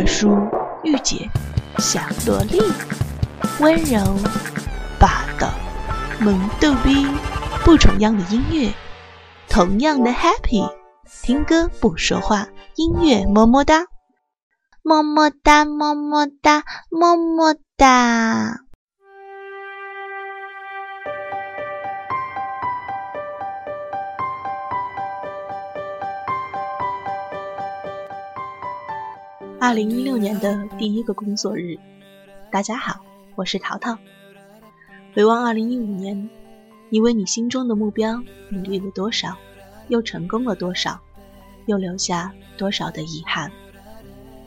的书御姐小萝莉，温柔霸道萌逗逼，不重样的音乐，同样的 happy，听歌不说话，音乐么么哒，么么哒么么哒么么哒。二零一六年的第一个工作日，大家好，我是淘淘。回望二零一五年，你为你心中的目标努力了多少？又成功了多少？又留下多少的遗憾？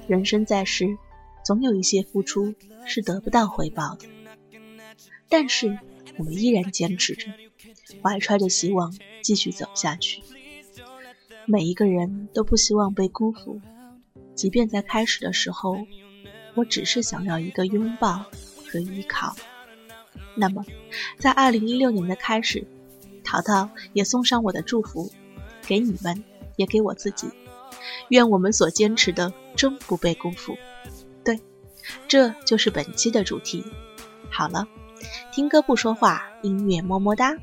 人生在世，总有一些付出是得不到回报的，但是我们依然坚持着，怀揣着希望继续走下去。每一个人都不希望被辜负。即便在开始的时候，我只是想要一个拥抱和依靠。那么，在二零一六年的开始，淘淘也送上我的祝福，给你们，也给我自己。愿我们所坚持的终不被辜负。对，这就是本期的主题。好了，听歌不说话，音乐么么哒。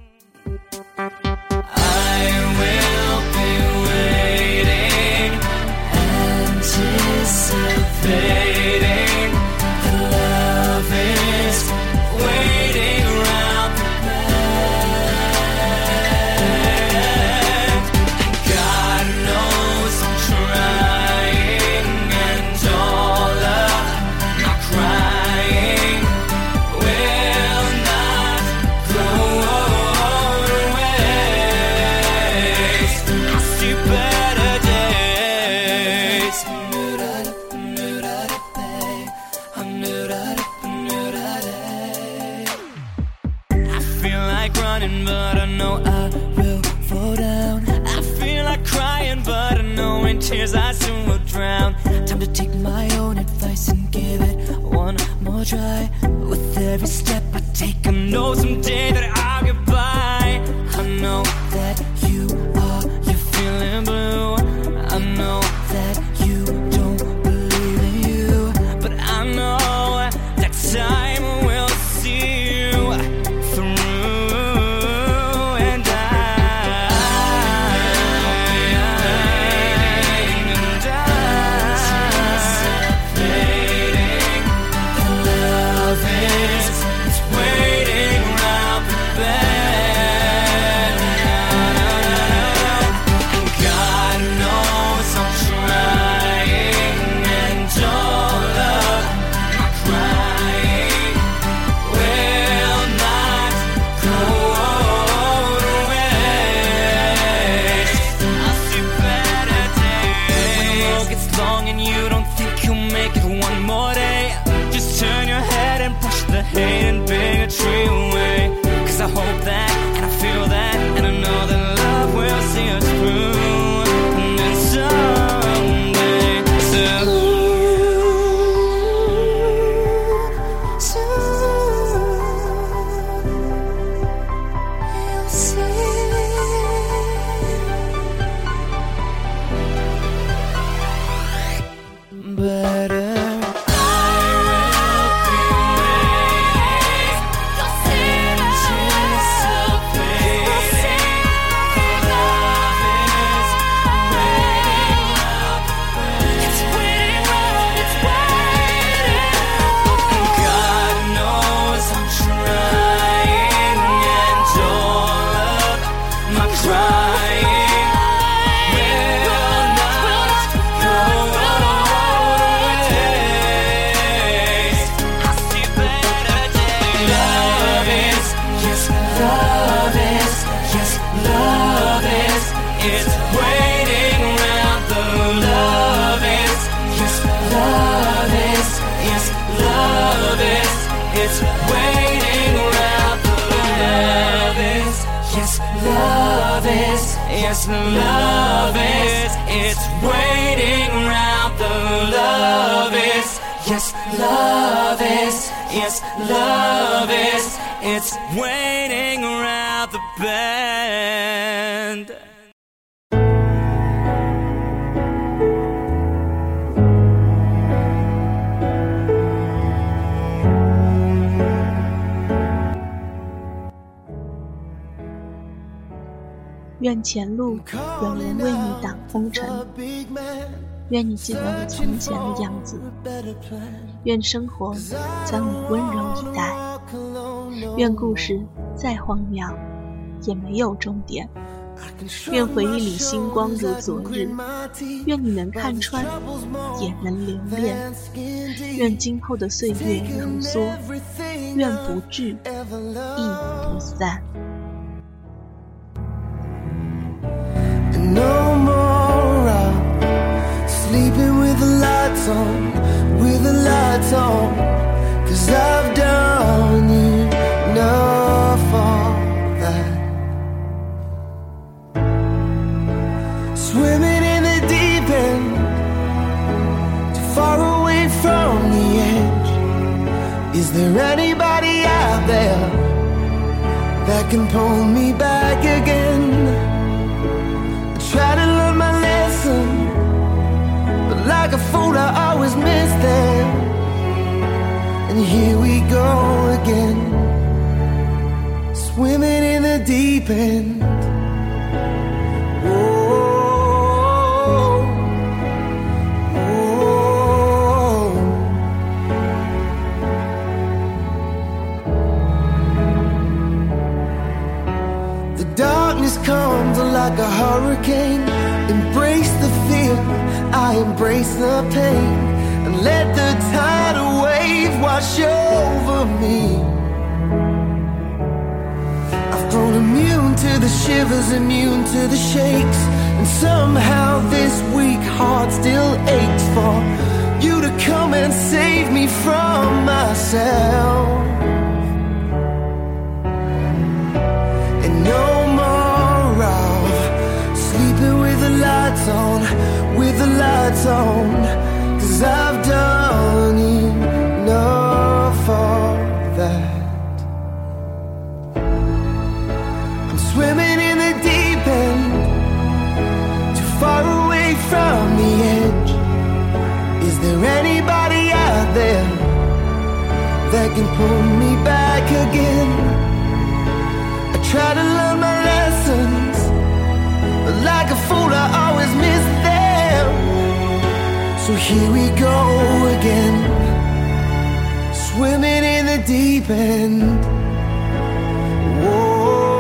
Yes, love is. It's waiting around. The love is, yes, love is, yes, love is. It's waiting around the bend.《愿前路有人为你挡风尘，愿你记得我从前的样子，愿生活将你温柔以待，愿故事再荒谬也没有终点，愿回忆里星光如昨日，愿你能看穿也能留恋，愿今后的岁月如梭，愿不聚亦不散。No more out sleeping with the lights on, with the lights on. Cause I've done enough of that. Swimming in the deep end, too far away from the edge. Is there anybody out there that can pull me back again? Try to learn my lesson, but like a fool, I always miss them. And here we go again, swimming in the deep end. Like a hurricane. Embrace the fear, I embrace the pain, and let the tidal wave wash over me. I've grown immune to the shivers, immune to the shakes, and somehow this weak heart still aches for you to come and save me from myself. And no on, with the lights on. Cause I've done enough of that. I'm swimming in the deep end, too far away from the edge. Is there anybody out there that can pull me back again? I try to learn my lessons, but like a fool, I. So here we go again, swimming in the deep end. Whoa,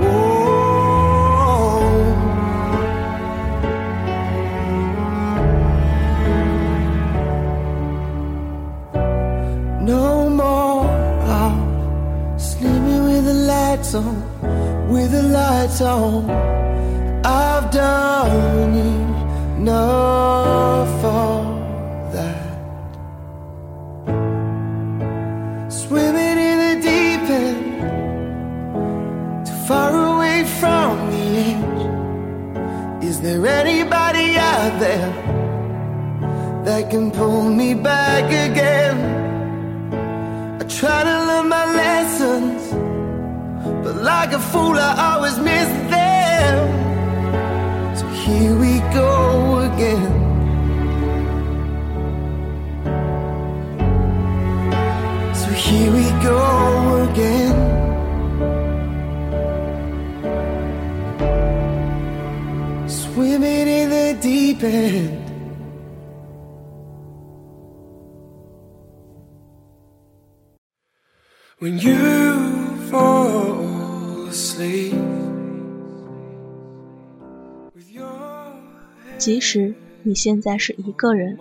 whoa. No more sleeping with the lights on, with the lights on. I've done enough of that. Swimming in the deep end, too far away from the edge. Is there anybody out there that can pull me back again? I try to learn my lessons, but like a fool, I always miss them. So here we go again. So here we go again. Swimming in the deep end. When you fall asleep 即使你现在是一个人，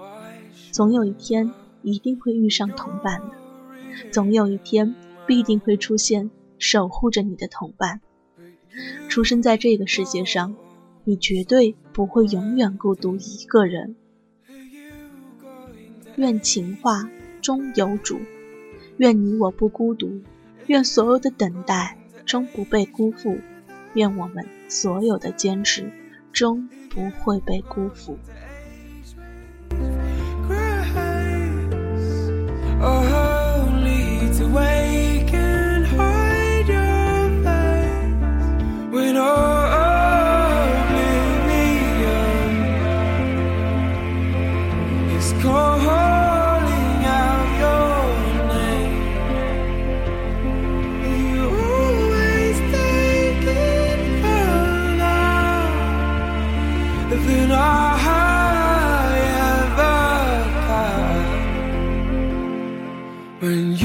总有一天一定会遇上同伴的，总有一天必定会出现守护着你的同伴。出生在这个世界上，你绝对不会永远孤独一个人。愿情话终有主，愿你我不孤独，愿所有的等待终不被辜负，愿我们所有的坚持终不会被辜负。than I ever had. When you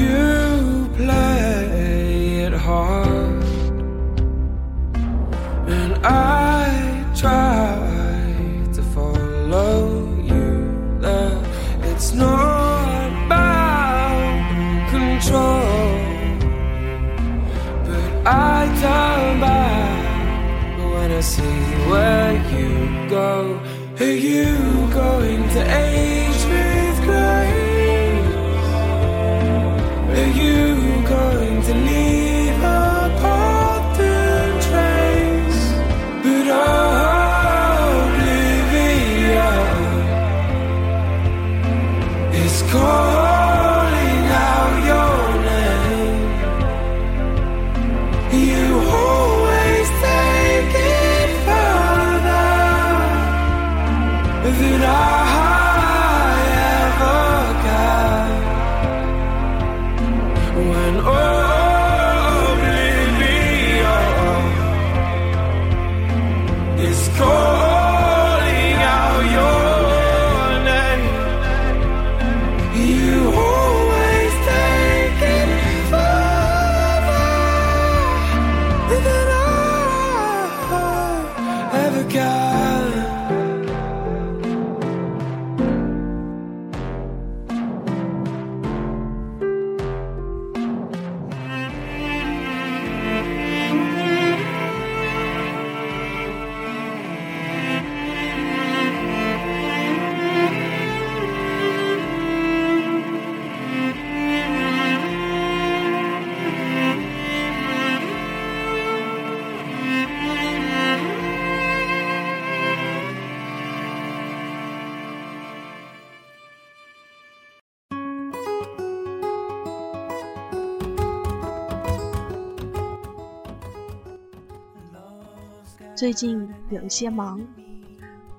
最近有一些忙，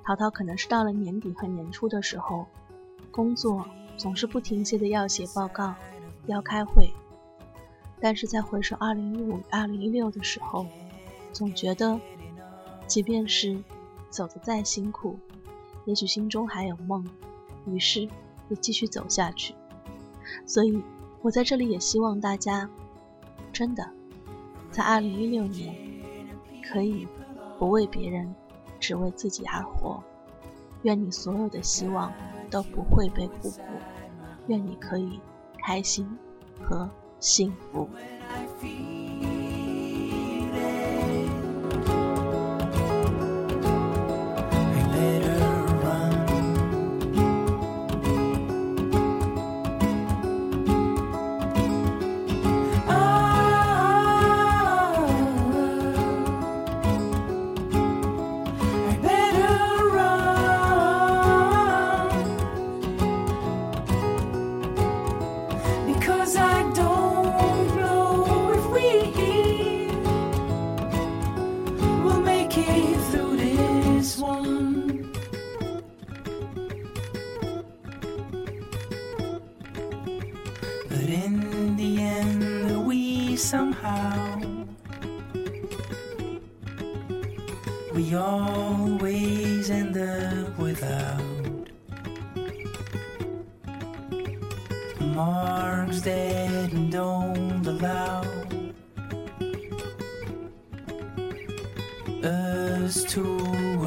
淘淘可能是到了年底和年初的时候，工作总是不停歇的要写报告，要开会。但是在回首2015、2016的时候，总觉得，即便是走得再辛苦，也许心中还有梦，于是也继续走下去。所以，我在这里也希望大家，真的，在2016年，可以。不为别人，只为自己而活。愿你所有的希望都不会被辜负。愿你可以开心和幸福。But in the end, we somehow we always end up without marks that don't allow us to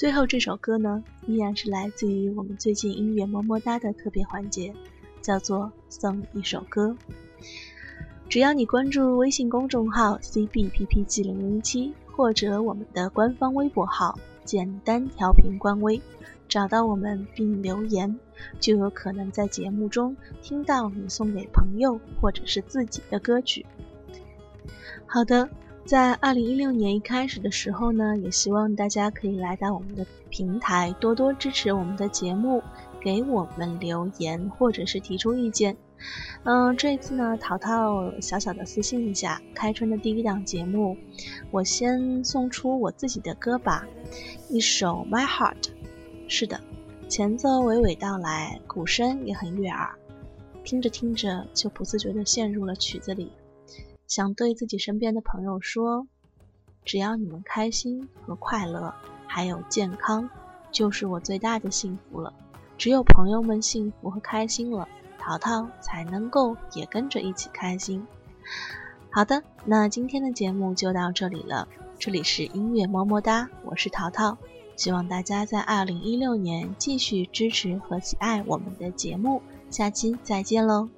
最后这首歌呢，依然是来自于我们最近音乐么么哒的特别环节，叫做送一首歌。只要你关注微信公众号 CBPPG 零零七，或者我们的官方微博号“简单调频官微”，找到我们并留言，就有可能在节目中听到你送给朋友或者是自己的歌曲。好的，在二零一六年一开始的时候呢，也希望大家可以来到我们的平台，多多支持我们的节目，给我们留言或者是提出意见。嗯，这一次呢，淘淘小小的私信一下，开春的第一档节目，我先送出我自己的歌吧，一首《My Heart》。是的，前奏娓娓道来，鼓声也很悦耳，听着听着就不自觉地陷入了曲子里。想对自己身边的朋友说，只要你们开心和快乐，还有健康，就是我最大的幸福了。只有朋友们幸福和开心了，淘淘才能够也跟着一起开心。好的，那今天的节目就到这里了。这里是音乐么么哒，我是淘淘，希望大家在二零一六年继续支持和喜爱我们的节目，下期再见喽。